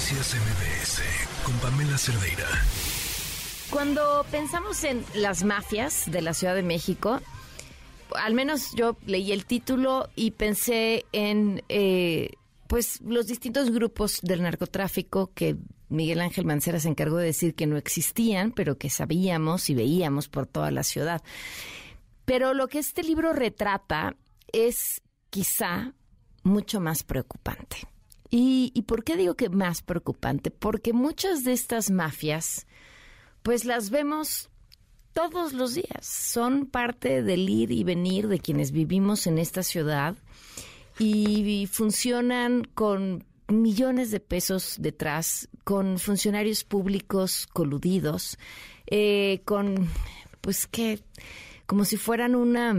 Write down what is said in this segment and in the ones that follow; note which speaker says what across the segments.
Speaker 1: Noticias MBS con Pamela Cerdeira.
Speaker 2: Cuando pensamos en las mafias de la Ciudad de México, al menos yo leí el título y pensé en eh, pues los distintos grupos del narcotráfico que Miguel Ángel Mancera se encargó de decir que no existían, pero que sabíamos y veíamos por toda la ciudad. Pero lo que este libro retrata es quizá mucho más preocupante. ¿Y, por qué digo que más preocupante? Porque muchas de estas mafias, pues las vemos todos los días. Son parte del ir y venir de quienes vivimos en esta ciudad y, funcionan con millones de pesos detrás, con funcionarios públicos coludidos, eh, con, pues que, como si fueran una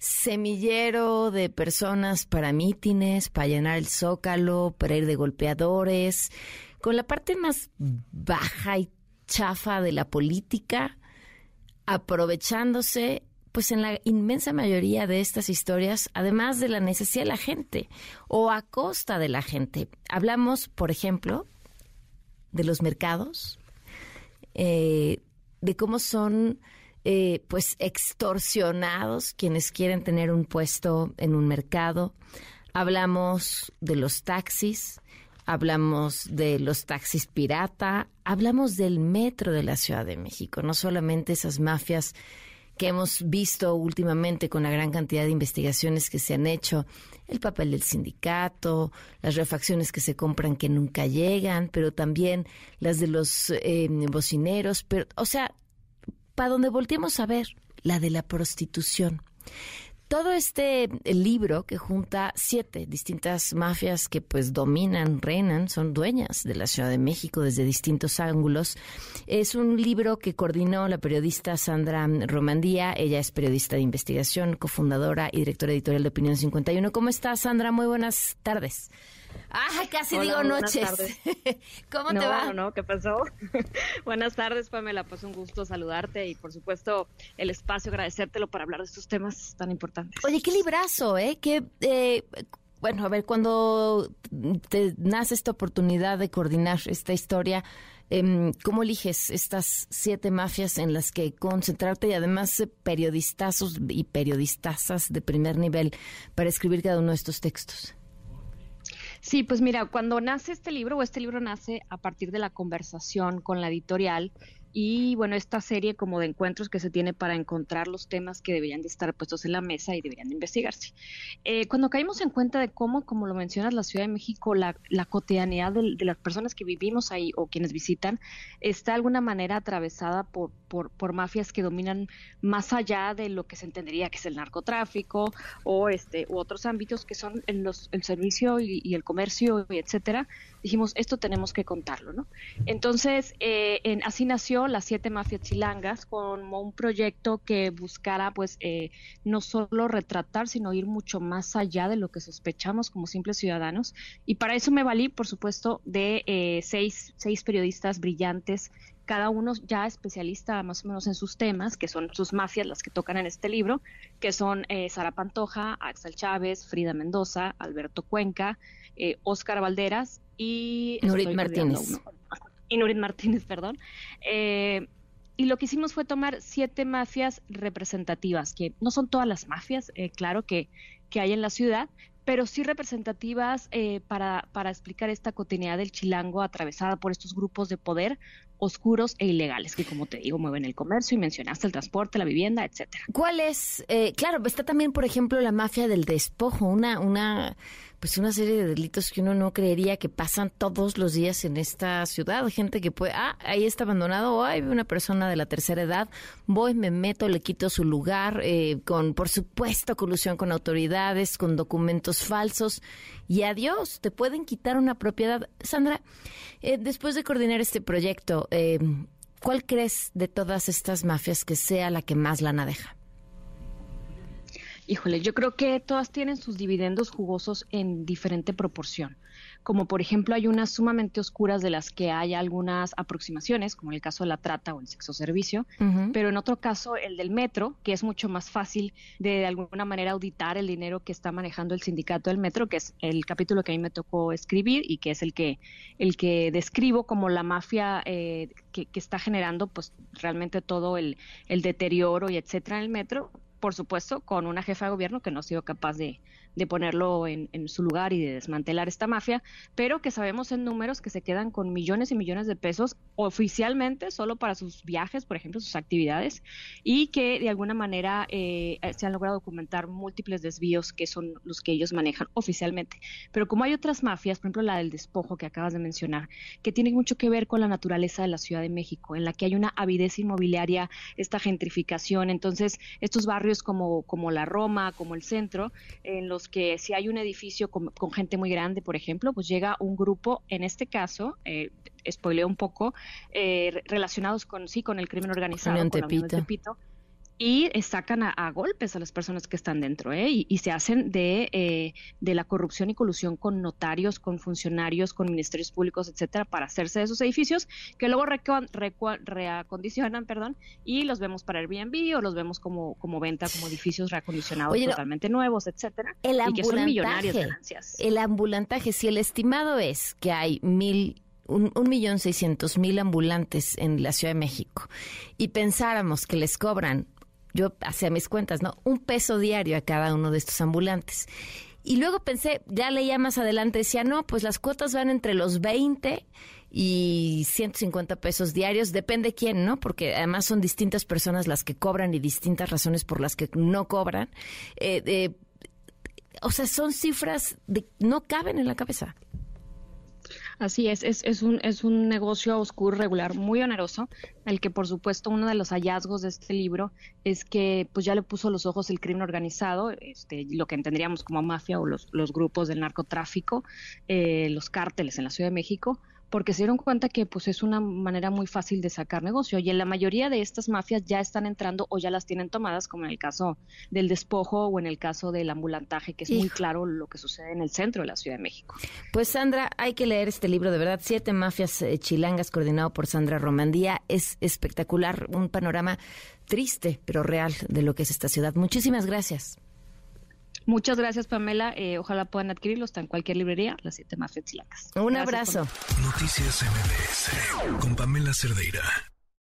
Speaker 2: semillero de personas para mítines, para llenar el zócalo, para ir de golpeadores, con la parte más baja y chafa de la política, aprovechándose pues en la inmensa mayoría de estas historias, además de la necesidad de la gente o a costa de la gente. Hablamos, por ejemplo, de los mercados, eh, de cómo son eh, pues extorsionados quienes quieren tener un puesto en un mercado. Hablamos de los taxis, hablamos de los taxis pirata, hablamos del metro de la Ciudad de México, no solamente esas mafias que hemos visto últimamente con la gran cantidad de investigaciones que se han hecho, el papel del sindicato, las refacciones que se compran que nunca llegan, pero también las de los eh, bocineros, pero, o sea, para donde volteemos a ver, la de la prostitución. Todo este libro que junta siete distintas mafias que pues dominan, reinan, son dueñas de la Ciudad de México desde distintos ángulos, es un libro que coordinó la periodista Sandra Romandía. Ella es periodista de investigación, cofundadora y directora editorial de Opinión 51. ¿Cómo estás, Sandra? Muy buenas tardes. Ah, casi digo noches. ¿Cómo te va?
Speaker 3: No, no, ¿qué pasó? buenas tardes, Pamela. Pues un gusto saludarte y, por supuesto, el espacio, agradecértelo para hablar de estos temas tan importantes.
Speaker 2: Oye, qué librazo, ¿eh? Que, eh, bueno, a ver, cuando te nace esta oportunidad de coordinar esta historia, em, ¿cómo eliges estas siete mafias en las que concentrarte y además periodistazos y periodistazas de primer nivel para escribir cada uno de estos textos?
Speaker 3: Sí, pues mira, cuando nace este libro, o este libro nace a partir de la conversación con la editorial, y bueno, esta serie como de encuentros que se tiene para encontrar los temas que deberían de estar puestos en la mesa y deberían de investigarse. Eh, cuando caímos en cuenta de cómo, como lo mencionas, la Ciudad de México, la, la cotidianidad de, las personas que vivimos ahí o quienes visitan, está de alguna manera atravesada por, por, por, mafias que dominan más allá de lo que se entendería que es el narcotráfico o este u otros ámbitos que son en los, el servicio y, y el comercio, y etcétera, dijimos, esto tenemos que contarlo, ¿no? Entonces, eh, en, así nació las siete mafias chilangas como un proyecto que buscara, pues, eh, no solo retratar, sino ir mucho más allá de lo que sospechamos como simples ciudadanos. Y para eso me valí, por supuesto, de eh, seis, seis periodistas brillantes cada uno ya especialista más o menos en sus temas, que son sus mafias las que tocan en este libro, que son Sara Pantoja, Axel Chávez, Frida Mendoza, Alberto Cuenca, eh, Oscar Valderas y...
Speaker 2: Nurit Martínez.
Speaker 3: Y Nurit Martínez, perdón. Eh, y lo que hicimos fue tomar siete mafias representativas, que no son todas las mafias, eh, claro, que, que hay en la ciudad, pero sí representativas eh, para, para explicar esta cotidianidad del chilango atravesada por estos grupos de poder oscuros e ilegales, que como te digo, mueven el comercio y mencionaste el transporte, la vivienda, etcétera.
Speaker 2: ¿Cuál es? Eh, claro, está también, por ejemplo, la mafia del despojo, una, una, pues una serie de delitos que uno no creería que pasan todos los días en esta ciudad. Gente que puede, ah, ahí está abandonado, o hay una persona de la tercera edad, voy, me meto, le quito su lugar, eh, con, por supuesto, colusión con autoridades, con documentos falsos, y adiós, te pueden quitar una propiedad. Sandra, eh, después de coordinar este proyecto, eh, ¿cuál crees de todas estas mafias que sea la que más lana deja?
Speaker 3: Híjole, yo creo que todas tienen sus dividendos jugosos en diferente proporción. Como por ejemplo hay unas sumamente oscuras de las que hay algunas aproximaciones, como el caso de la trata o el sexo servicio, pero en otro caso el del metro, que es mucho más fácil de, de alguna manera auditar el dinero que está manejando el sindicato del metro, que es el capítulo que a mí me tocó escribir y que es el que, el que describo como la mafia eh, que, que, está generando pues realmente todo el, el deterioro y etcétera en el metro, por supuesto, con una jefa de gobierno que no ha sido capaz de, de ponerlo en, su lugar y de desmantelar esta mafia, pero que sabemos en números que se quedan con millones y millones de pesos oficialmente solo para sus viajes, por ejemplo, sus actividades, y que de alguna manera eh, se han logrado documentar múltiples desvíos que son los que ellos manejan oficialmente. Pero como hay otras mafias, por ejemplo la del despojo que acabas de mencionar, que tiene mucho que ver con la naturaleza de la Ciudad de México, en la que hay una avidez inmobiliaria, esta gentrificación, entonces estos barrios como, como la Roma, como el centro, en los que si hay un edificio con, gente muy grande, por ejemplo, pues llega un grupo, en este caso, eh, spoileo un poco, eh, relacionados con sí con el crimen organizado, con Tepito y sacan a, golpes a las personas que están dentro ¿eh? y, se hacen de, eh, de la corrupción y colusión con notarios, con funcionarios, con ministerios públicos, etcétera, para hacerse de esos edificios que luego reacondicionan perdón, y los vemos para Airbnb o los vemos como, como venta, como edificios reacondicionados totalmente nuevos, etcétera,
Speaker 2: el
Speaker 3: y que son millonarias
Speaker 2: ganancias. El ambulantaje, si el estimado es que hay mil un, millón seiscientos mil ambulantes en la Ciudad de México y pensáramos que les cobran yo hacía mis cuentas, ¿no? Un peso diario a cada uno de estos ambulantes. Y luego pensé, ya leía más adelante, decía, no, pues las cuotas van entre los 20 y 150 pesos diarios, depende quién, ¿no? Porque además son distintas personas las que cobran y distintas razones por las que no cobran. Eh, o sea, son cifras que no caben en la cabeza.
Speaker 3: Así es, es, un, es un negocio oscuro, regular, muy oneroso, el que por supuesto uno de los hallazgos de este libro es que pues ya le puso los ojos el crimen organizado, este, lo que entenderíamos como mafia o los, los grupos del narcotráfico, eh, los cárteles en la Ciudad de México, porque se dieron cuenta que pues es una manera muy fácil de sacar negocio y en la mayoría de estas mafias ya están entrando o ya las tienen tomadas como en el caso del despojo o en el caso del ambulantaje que es muy claro lo que sucede en el centro de la Ciudad de México.
Speaker 2: Pues Sandra, hay que leer este libro de verdad, Siete mafias eh, chilangas coordinado por Sandra Romandía, es espectacular, un panorama triste pero real de lo que es esta ciudad. Muchísimas gracias.
Speaker 3: Muchas gracias, Pamela. Eh, ojalá puedan adquirirlo. Está en cualquier librería, las siete mafias chilacas.
Speaker 2: Un abrazo.
Speaker 1: Noticias MBS con Pamela Cerdeira.